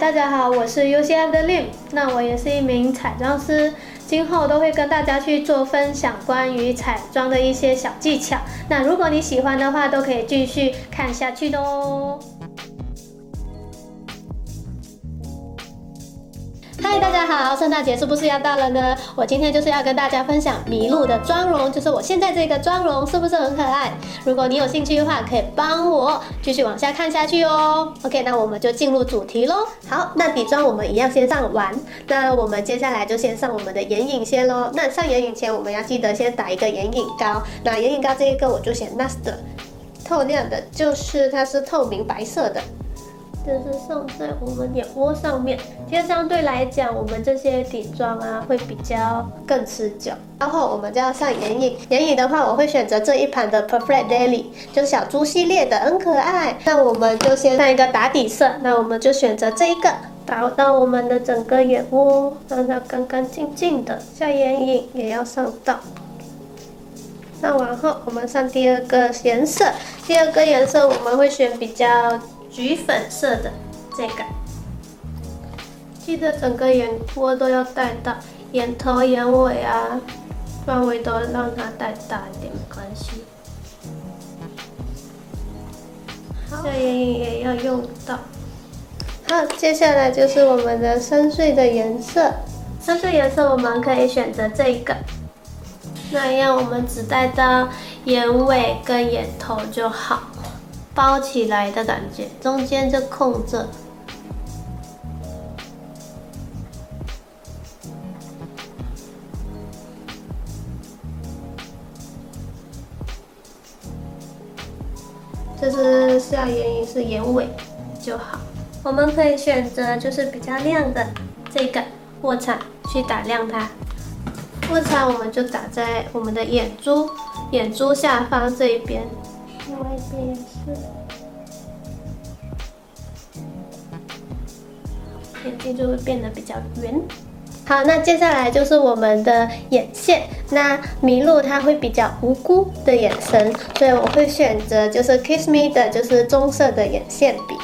大家好，我是 U C M 的 Lim，那我也是一名彩妆师，今后都会跟大家去做分享关于彩妆的一些小技巧。那如果你喜欢的话，都可以继续看下去的哦。大家好，圣诞节是不是要到了呢？我今天就是要跟大家分享麋鹿的妆容，就是我现在这个妆容是不是很可爱？如果你有兴趣的话，可以帮我继续往下看下去哦。OK，那我们就进入主题喽。好，那底妆我们一样先上完，那我们接下来就先上我们的眼影先喽。那上眼影前，我们要记得先打一个眼影膏。那眼影膏这一个我就选 NARS 的透亮的，就是它是透明白色的。就是上在我们眼窝上面，其实相对来讲，我们这些底妆啊会比较更持久。然后我们就要上眼影，眼影的话，我会选择这一盘的 Perfect Daily，就小猪系列的，很可爱。那我们就先上一个打底色，那我们就选择这一个，打到我们的整个眼窝，让它干干净净的。下眼影也要上到。上完后，我们上第二个颜色，第二个颜色我们会选比较。橘粉色的这个，记得整个眼窝都要带到，眼头、眼尾啊，范围都让它带大一点，没关系。好，下眼影也要用到。好，接下来就是我们的深邃的颜色，深邃颜色我们可以选择这一个，那样我们只带到眼尾跟眼头就好。包起来的感觉，中间就空着。这是下眼影，是眼尾就好。我们可以选择就是比较亮的这个卧蚕去打亮它。卧蚕我们就打在我们的眼珠，眼珠下方这一边。另外一边也是，眼睛就会变得比较圆。好，那接下来就是我们的眼线。那麋鹿它会比较无辜的眼神，所以我会选择就是 Kiss Me 的，就是棕色的眼线笔。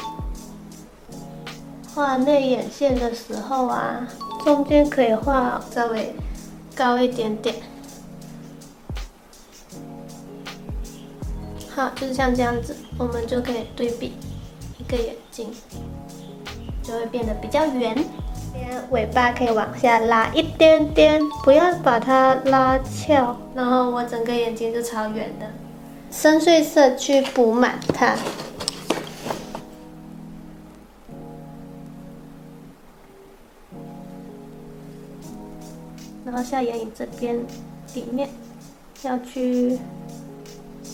画内眼线的时候啊，中间可以画稍微高一点点。好，就是像这样子，我们就可以对比一个眼睛，就会变得比较圆。边尾巴可以往下拉一点点，不要把它拉翘，然后我整个眼睛就超圆的。深邃色去补满它，然后下眼影这边里面要去。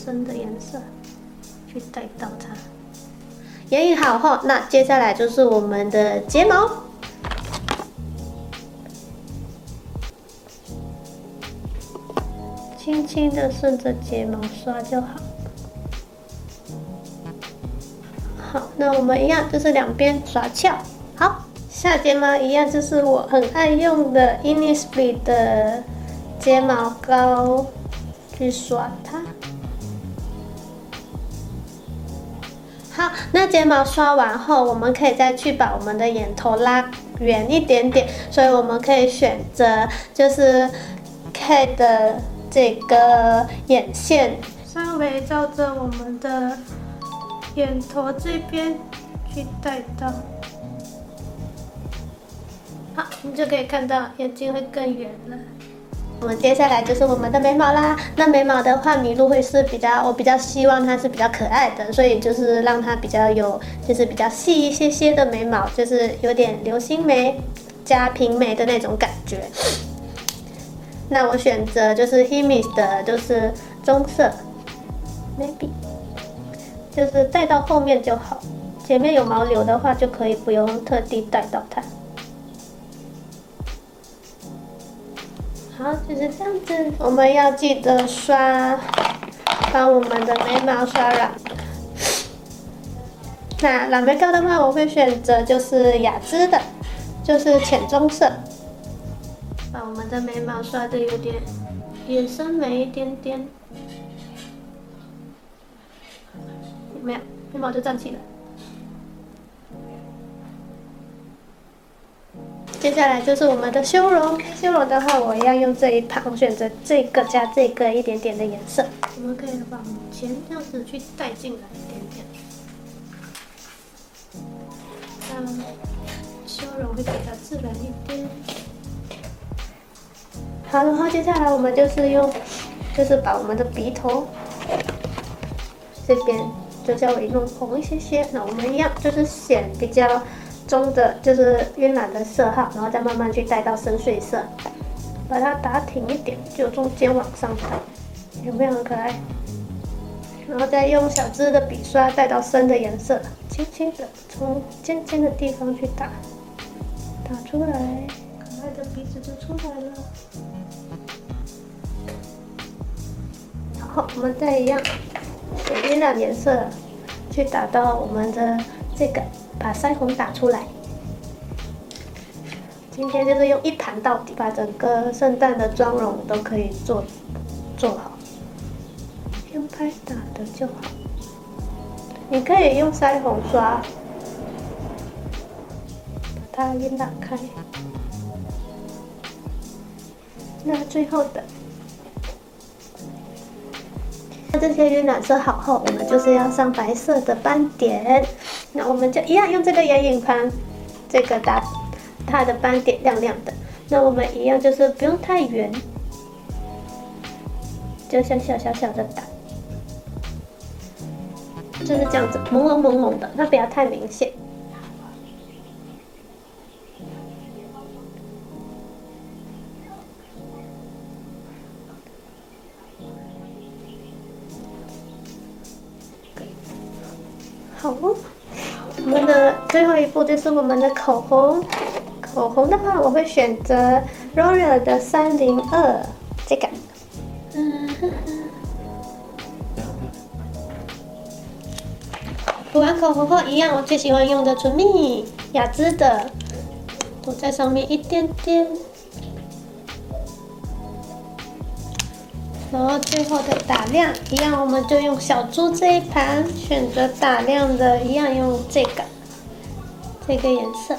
深的颜色去带到它，眼影好后，那接下来就是我们的睫毛，轻轻的顺着睫毛刷就好。好，那我们一样就是两边刷翘。好，下睫毛一样就是我很爱用的 Innisfree 的睫毛膏去刷它。好，那睫毛刷完后，我们可以再去把我们的眼头拉圆一点点，所以我们可以选择就是 K 的这个眼线，稍微照着我们的眼头这边去带到，好，你就可以看到眼睛会更圆了。我们接下来就是我们的眉毛啦。那眉毛的话，麋鹿会是比较，我比较希望它是比较可爱的，所以就是让它比较有，就是比较细一些些的眉毛，就是有点流星眉加平眉的那种感觉。那我选择就是 Hermes 的，就是棕色，maybe，就是带到后面就好。前面有毛流的话，就可以不用特地带到它。就是这样子。我们要记得刷，把我们的眉毛刷软。那染眉膏的话，我会选择就是雅姿的，就是浅棕色。把我们的眉毛刷的有点眼深眉一点点，有没有？眉毛就站起来。接下来就是我们的修容，修容的话，我一样用这一盘，我选择这个加这个一点点的颜色。我们可以往前这样子去带进来一点点，这样修容会比较自然一点。好，然后接下来我们就是用，就是把我们的鼻头这边就稍微弄红一些些。那我们一样就是显比较。中的就是晕染的色号，然后再慢慢去带到深邃色，把它打挺一点，就中间往上带，有没有很可爱？然后再用小支的笔刷带到深的颜色，轻轻的从尖尖的地方去打，打出来，可爱的鼻子就出来了。好，我们再一样，用晕染颜色去打到我们的这个。把腮红打出来。今天就是用一盘到底，把整个圣诞的妆容都可以做做好，用拍打的就好。你可以用腮红刷，把它晕染开。那最后的。那这些晕染色好后，我们就是要上白色的斑点。那我们就一样用这个眼影盘，这个打它的斑点亮亮的。那我们一样就是不用太圆，就小小小小的打，就是这样子朦胧朦胧的，那不要太明显。好哦，我们的最后一步就是我们的口红。口红的话，我会选择 r o r a l 的三零二这个。嗯哼哼。涂完口红后，一样我最喜欢用的唇蜜，雅姿的，涂在上面一点点。然后最后的打亮一样，我们就用小猪这一盘选择打亮的，一样用这个这个颜色。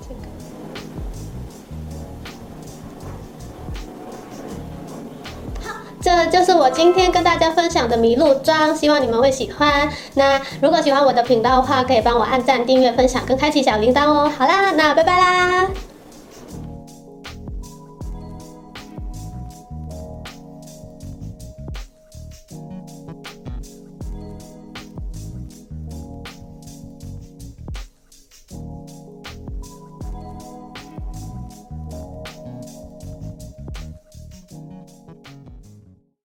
这个。好，这就是我今天跟大家分享的麋鹿妆，希望你们会喜欢。那如果喜欢我的频道的话，可以帮我按赞、订阅、分享跟开启小铃铛哦。好啦，那拜拜啦。